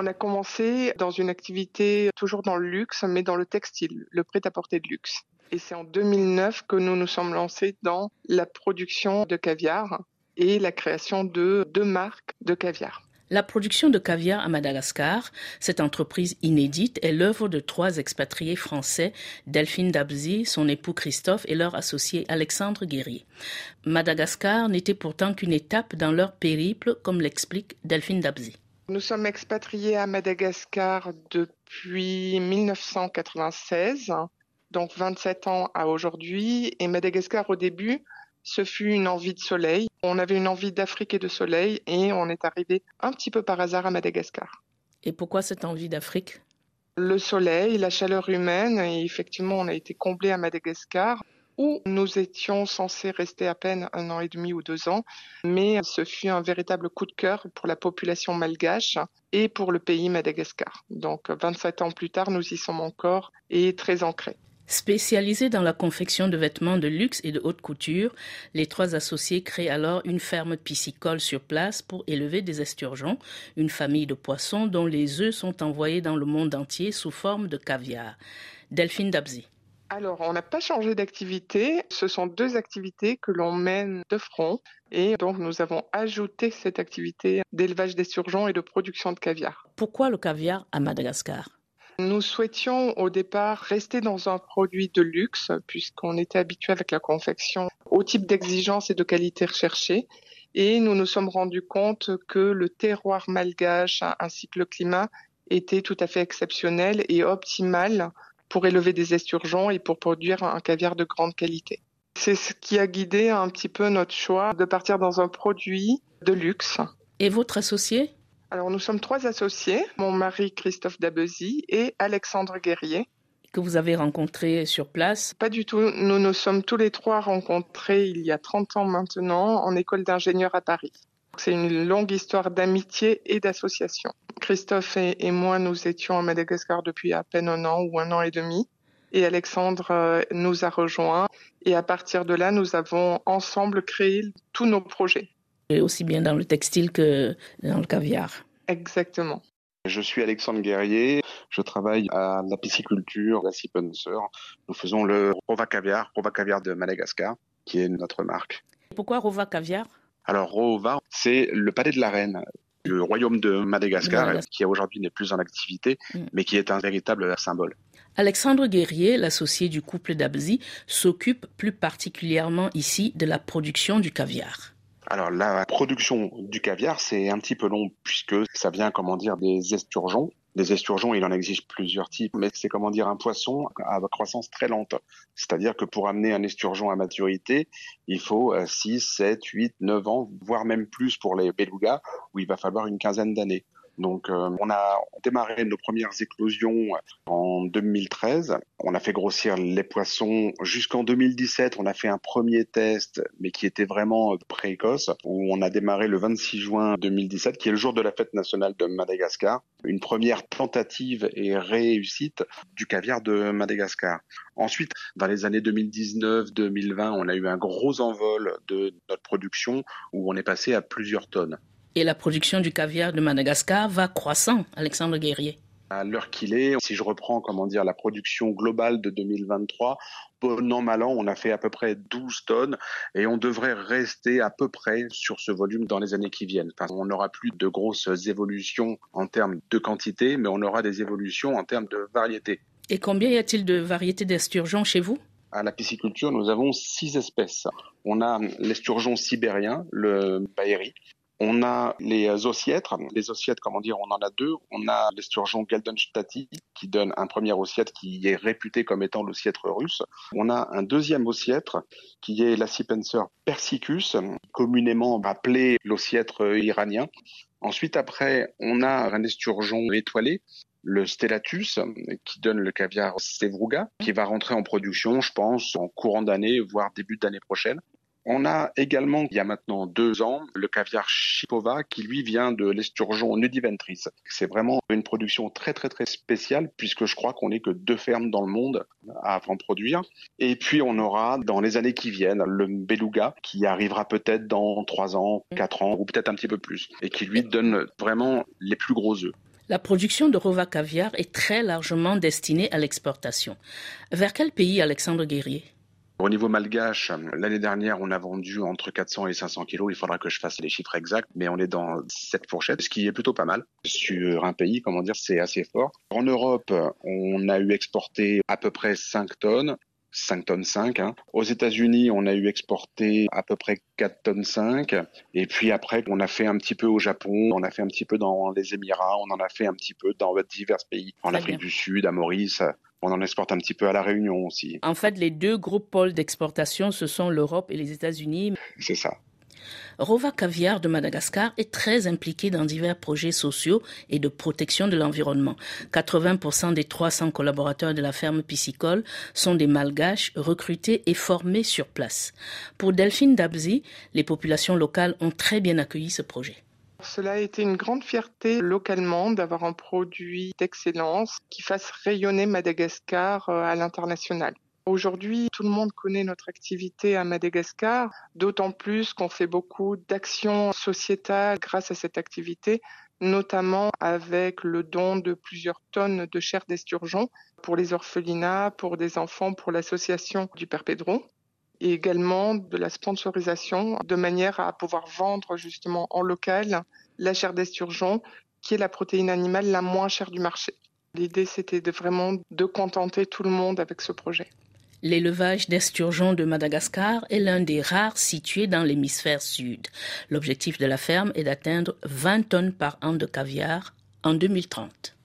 On a commencé dans une activité toujours dans le luxe, mais dans le textile, le prêt-à-porter de luxe. Et c'est en 2009 que nous nous sommes lancés dans la production de caviar et la création de deux marques de caviar. La production de caviar à Madagascar, cette entreprise inédite, est l'œuvre de trois expatriés français, Delphine Dabzi, son époux Christophe et leur associé Alexandre Guerrier. Madagascar n'était pourtant qu'une étape dans leur périple, comme l'explique Delphine Dabzi. Nous sommes expatriés à Madagascar depuis 1996, donc 27 ans à aujourd'hui, et Madagascar au début, ce fut une envie de soleil. On avait une envie d'Afrique et de soleil et on est arrivé un petit peu par hasard à Madagascar. Et pourquoi cette envie d'Afrique? Le soleil, la chaleur humaine et effectivement on a été comblé à Madagascar où nous étions censés rester à peine un an et demi ou deux ans, mais ce fut un véritable coup de cœur pour la population malgache et pour le pays Madagascar. Donc 27 ans plus tard, nous y sommes encore et très ancrés. Spécialisés dans la confection de vêtements de luxe et de haute couture, les trois associés créent alors une ferme piscicole sur place pour élever des esturgeons, une famille de poissons dont les œufs sont envoyés dans le monde entier sous forme de caviar. Delphine Dabzi. Alors, on n'a pas changé d'activité. Ce sont deux activités que l'on mène de front. Et donc, nous avons ajouté cette activité d'élevage d'esturgeons et de production de caviar. Pourquoi le caviar à Madagascar? Nous souhaitions au départ rester dans un produit de luxe puisqu'on était habitué avec la confection au type d'exigence et de qualité recherchée. Et nous nous sommes rendus compte que le terroir malgache ainsi que le climat était tout à fait exceptionnel et optimal pour élever des esturgeons et pour produire un caviar de grande qualité. C'est ce qui a guidé un petit peu notre choix de partir dans un produit de luxe. Et votre associé? Alors nous sommes trois associés, mon mari Christophe Dabezy et Alexandre Guerrier. Que vous avez rencontré sur place? Pas du tout. Nous nous sommes tous les trois rencontrés il y a 30 ans maintenant en école d'ingénieur à Paris. C'est une longue histoire d'amitié et d'association. Christophe et, moi, nous étions à Madagascar depuis à peine un an ou un an et demi. Et Alexandre euh, nous a rejoints. Et à partir de là, nous avons ensemble créé tous nos projets aussi bien dans le textile que dans le caviar. Exactement. Je suis Alexandre Guerrier, je travaille à la pisciculture, la Spencer. Nous faisons le Rova Caviar, Rova Caviar de Madagascar, qui est notre marque. Pourquoi Rova Caviar? Alors Rova, c'est le palais de la reine du royaume de Madagascar, qui aujourd'hui n'est plus en activité, mm. mais qui est un véritable symbole. Alexandre Guerrier, l'associé du couple d'Abzi, s'occupe plus particulièrement ici de la production du caviar. Alors la production du caviar, c'est un petit peu long puisque ça vient, comment dire, des esturgeons. Des esturgeons, il en existe plusieurs types, mais c'est comment dire un poisson à croissance très lente. C'est-à-dire que pour amener un esturgeon à maturité, il faut 6, 7, 8, 9 ans, voire même plus pour les belugas, où il va falloir une quinzaine d'années. Donc, euh, on a démarré nos premières éclosions en 2013. On a fait grossir les poissons jusqu'en 2017. On a fait un premier test, mais qui était vraiment précoce, où on a démarré le 26 juin 2017, qui est le jour de la fête nationale de Madagascar. Une première tentative et réussite du caviar de Madagascar. Ensuite, dans les années 2019-2020, on a eu un gros envol de notre production où on est passé à plusieurs tonnes et la production du caviar de Madagascar va croissant, Alexandre Guerrier. À l'heure qu'il est, si je reprends comment dire la production globale de 2023, bon an mal an, on a fait à peu près 12 tonnes et on devrait rester à peu près sur ce volume dans les années qui viennent. on n'aura plus de grosses évolutions en termes de quantité, mais on aura des évolutions en termes de variété. Et combien y a-t-il de variétés d'esturgeons chez vous? À la pisciculture, nous avons six espèces. On a l'esturgeon sibérien, le baéri, on a les ossiètres. Les ossiètres, comment dire, on en a deux. On a l'esturgeon Geldenstati qui donne un premier ossiètre qui est réputé comme étant l'ossiètre russe. On a un deuxième ossiètre qui est l'acipenser persicus, communément appelé l'ossiètre iranien. Ensuite, après, on a un esturgeon étoilé le Stellatus, qui donne le caviar Sevruga, qui va rentrer en production, je pense, en courant d'année, voire début d'année prochaine. On a également, il y a maintenant deux ans, le caviar Chipova qui lui vient de l'esturgeon nudiventris. C'est vraiment une production très très très spéciale puisque je crois qu'on n'est que deux fermes dans le monde à en produire. Et puis on aura dans les années qui viennent le beluga qui arrivera peut-être dans trois ans, quatre ans ou peut-être un petit peu plus et qui lui donne vraiment les plus gros œufs. La production de Rova Caviar est très largement destinée à l'exportation. Vers quel pays, Alexandre Guerrier? Au niveau malgache, l'année dernière, on a vendu entre 400 et 500 kilos. Il faudra que je fasse les chiffres exacts, mais on est dans cette fourchette, ce qui est plutôt pas mal. Sur un pays, comment dire, c'est assez fort. En Europe, on a eu exporté à peu près 5 tonnes. 5 tonnes 5. Hein. Aux États-Unis, on a eu exporté à peu près 4 tonnes 5. Et puis après, on a fait un petit peu au Japon, on a fait un petit peu dans les Émirats, on en a fait un petit peu dans divers pays, en Afrique du Sud, à Maurice. On en exporte un petit peu à la Réunion aussi. En fait, les deux gros pôles d'exportation, ce sont l'Europe et les États-Unis. C'est ça. Rova Caviar de Madagascar est très impliqué dans divers projets sociaux et de protection de l'environnement. 80% des 300 collaborateurs de la ferme piscicole sont des malgaches recrutés et formés sur place. Pour Delphine Dabzi, les populations locales ont très bien accueilli ce projet. Cela a été une grande fierté localement d'avoir un produit d'excellence qui fasse rayonner Madagascar euh, à l'international. Aujourd'hui, tout le monde connaît notre activité à Madagascar, d'autant plus qu'on fait beaucoup d'actions sociétales grâce à cette activité, notamment avec le don de plusieurs tonnes de chair d'esturgeon pour les orphelinats, pour des enfants, pour l'association du Père Pedro et également de la sponsorisation de manière à pouvoir vendre justement en local la chair d'esturgeon qui est la protéine animale la moins chère du marché. L'idée, c'était de vraiment de contenter tout le monde avec ce projet. L'élevage d'esturgeons de Madagascar est l'un des rares situés dans l'hémisphère sud. L'objectif de la ferme est d'atteindre 20 tonnes par an de caviar en 2030.